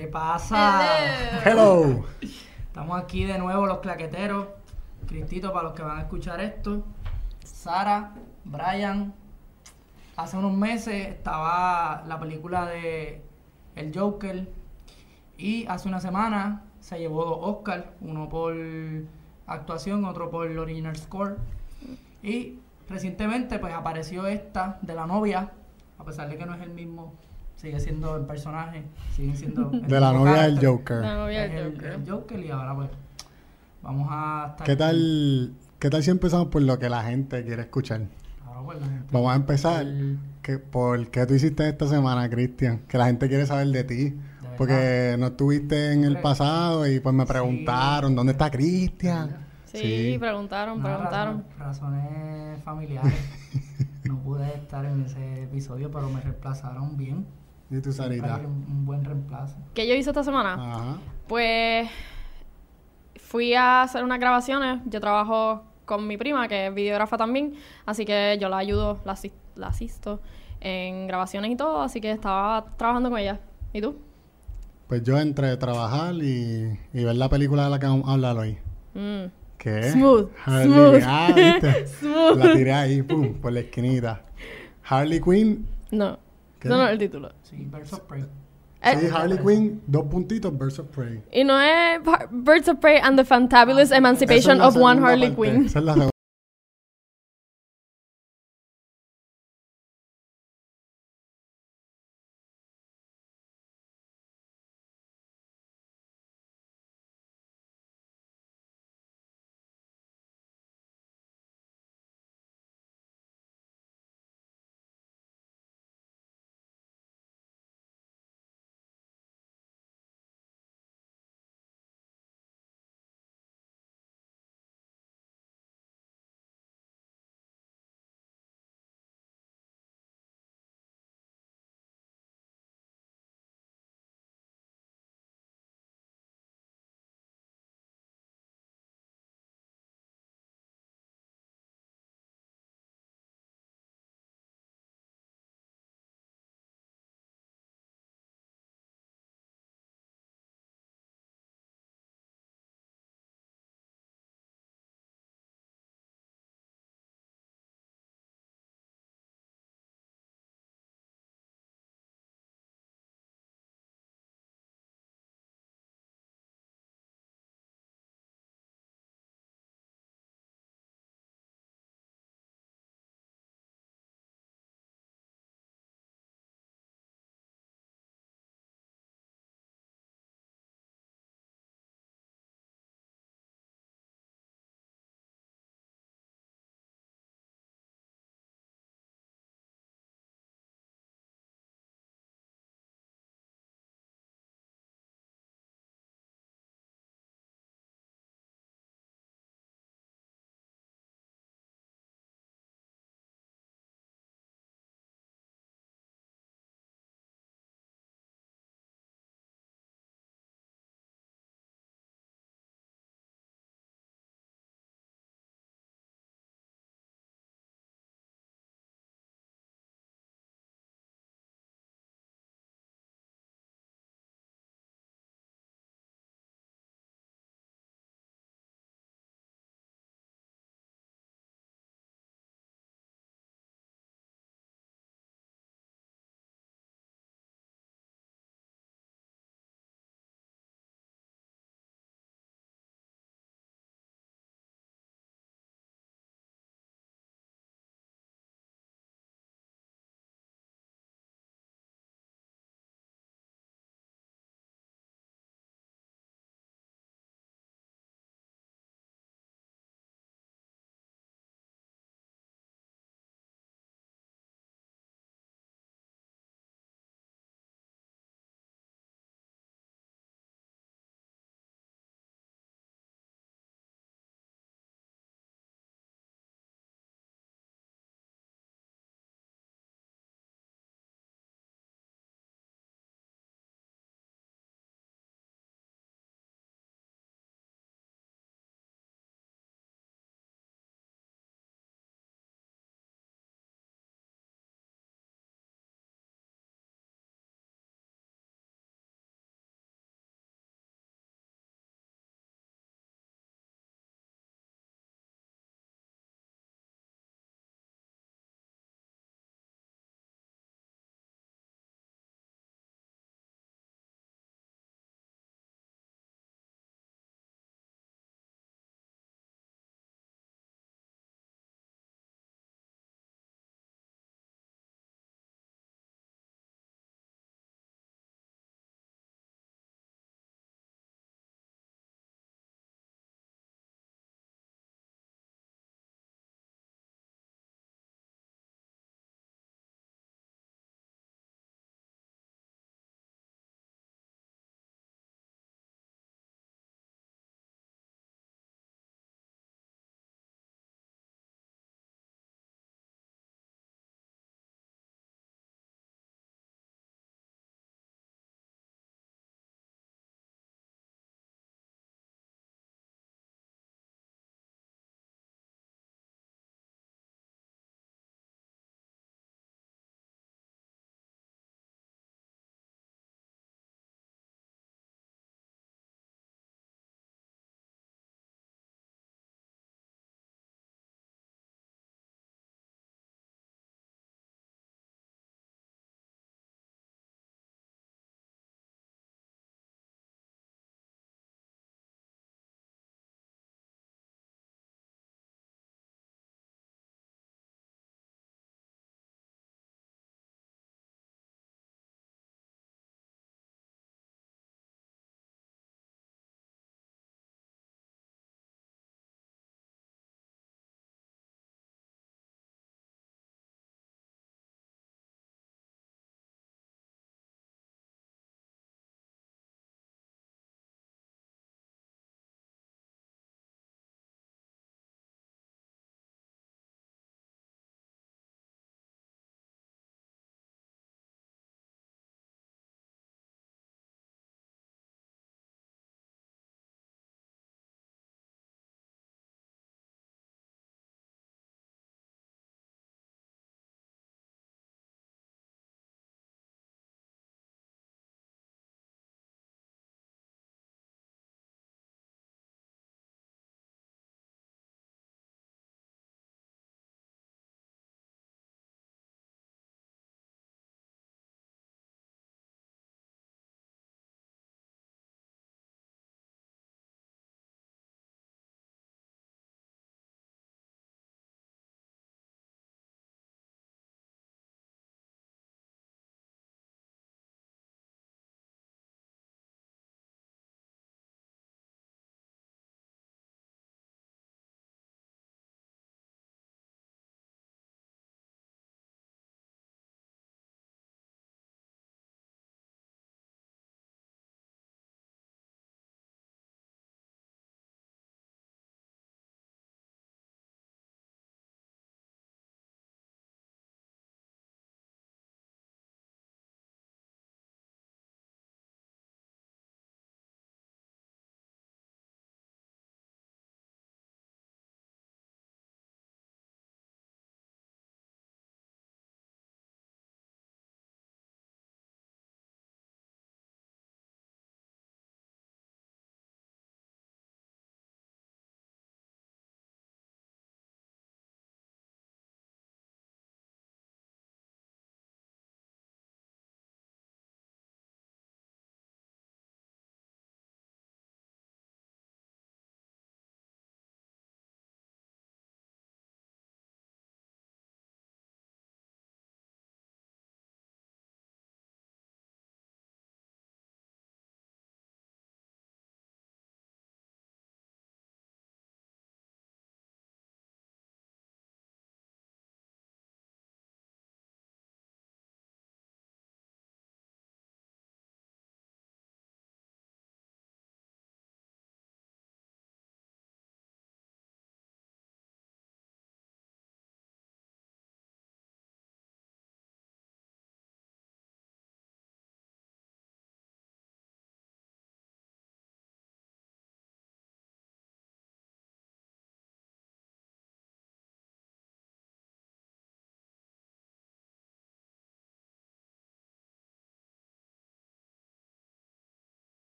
¿Qué pasa? Hello. Estamos aquí de nuevo los claqueteros. Cristito para los que van a escuchar esto. Sara, Brian. Hace unos meses estaba la película de El Joker. Y hace una semana se llevó dos Oscars. Uno por actuación, otro por original score. Y recientemente pues apareció esta de la novia. A pesar de que no es el mismo. Sigue siendo el personaje. Sigue siendo el De la novia del. Joker. La novia del el, Joker. el Joker y ahora pues vamos a estar ¿Qué aquí. tal, ¿Qué tal si empezamos por lo que la gente quiere escuchar? Ahora pues la gente- Vamos a empezar El- que, por qué tú hiciste esta semana, Cristian. Que la gente quiere saber de ti. Porque no estuviste en el pasado y pues me preguntaron, ¿dónde está Cristian? Sí, preguntaron, No, preguntaron. razones, razones familiares. no pude estar en ese episodio, pero me reemplazaron bien. ¿Y tú, Siempre Sarita? hay Un, un buen reemplazo. ¿Qué yo hice esta semana? Ajá. Pues fui a hacer unas grabaciones. Yo trabajo con mi prima, que es videógrafa también. Así que yo la ayudo, la, asis- la asisto en grabaciones y todo. Así que estaba trabajando con ella. ¿Y tú? Pues yo entre trabajar y, y ver la película de la que vamos a hablar hoy. Mm. ¿Qué? Smooth, Harley smooth. Ah, ¿viste? Smooth. La tiré ahí, pum, por la esquinita. Harley Quinn. No, No es el título. Sí, Birds of Prey. Eh, Sí, Harley Quinn, dos puntitos, Birds of Prey. y no es Birds of Prey and the Fantabulous Ah, Emancipation of One Harley. Quinn. Esa es la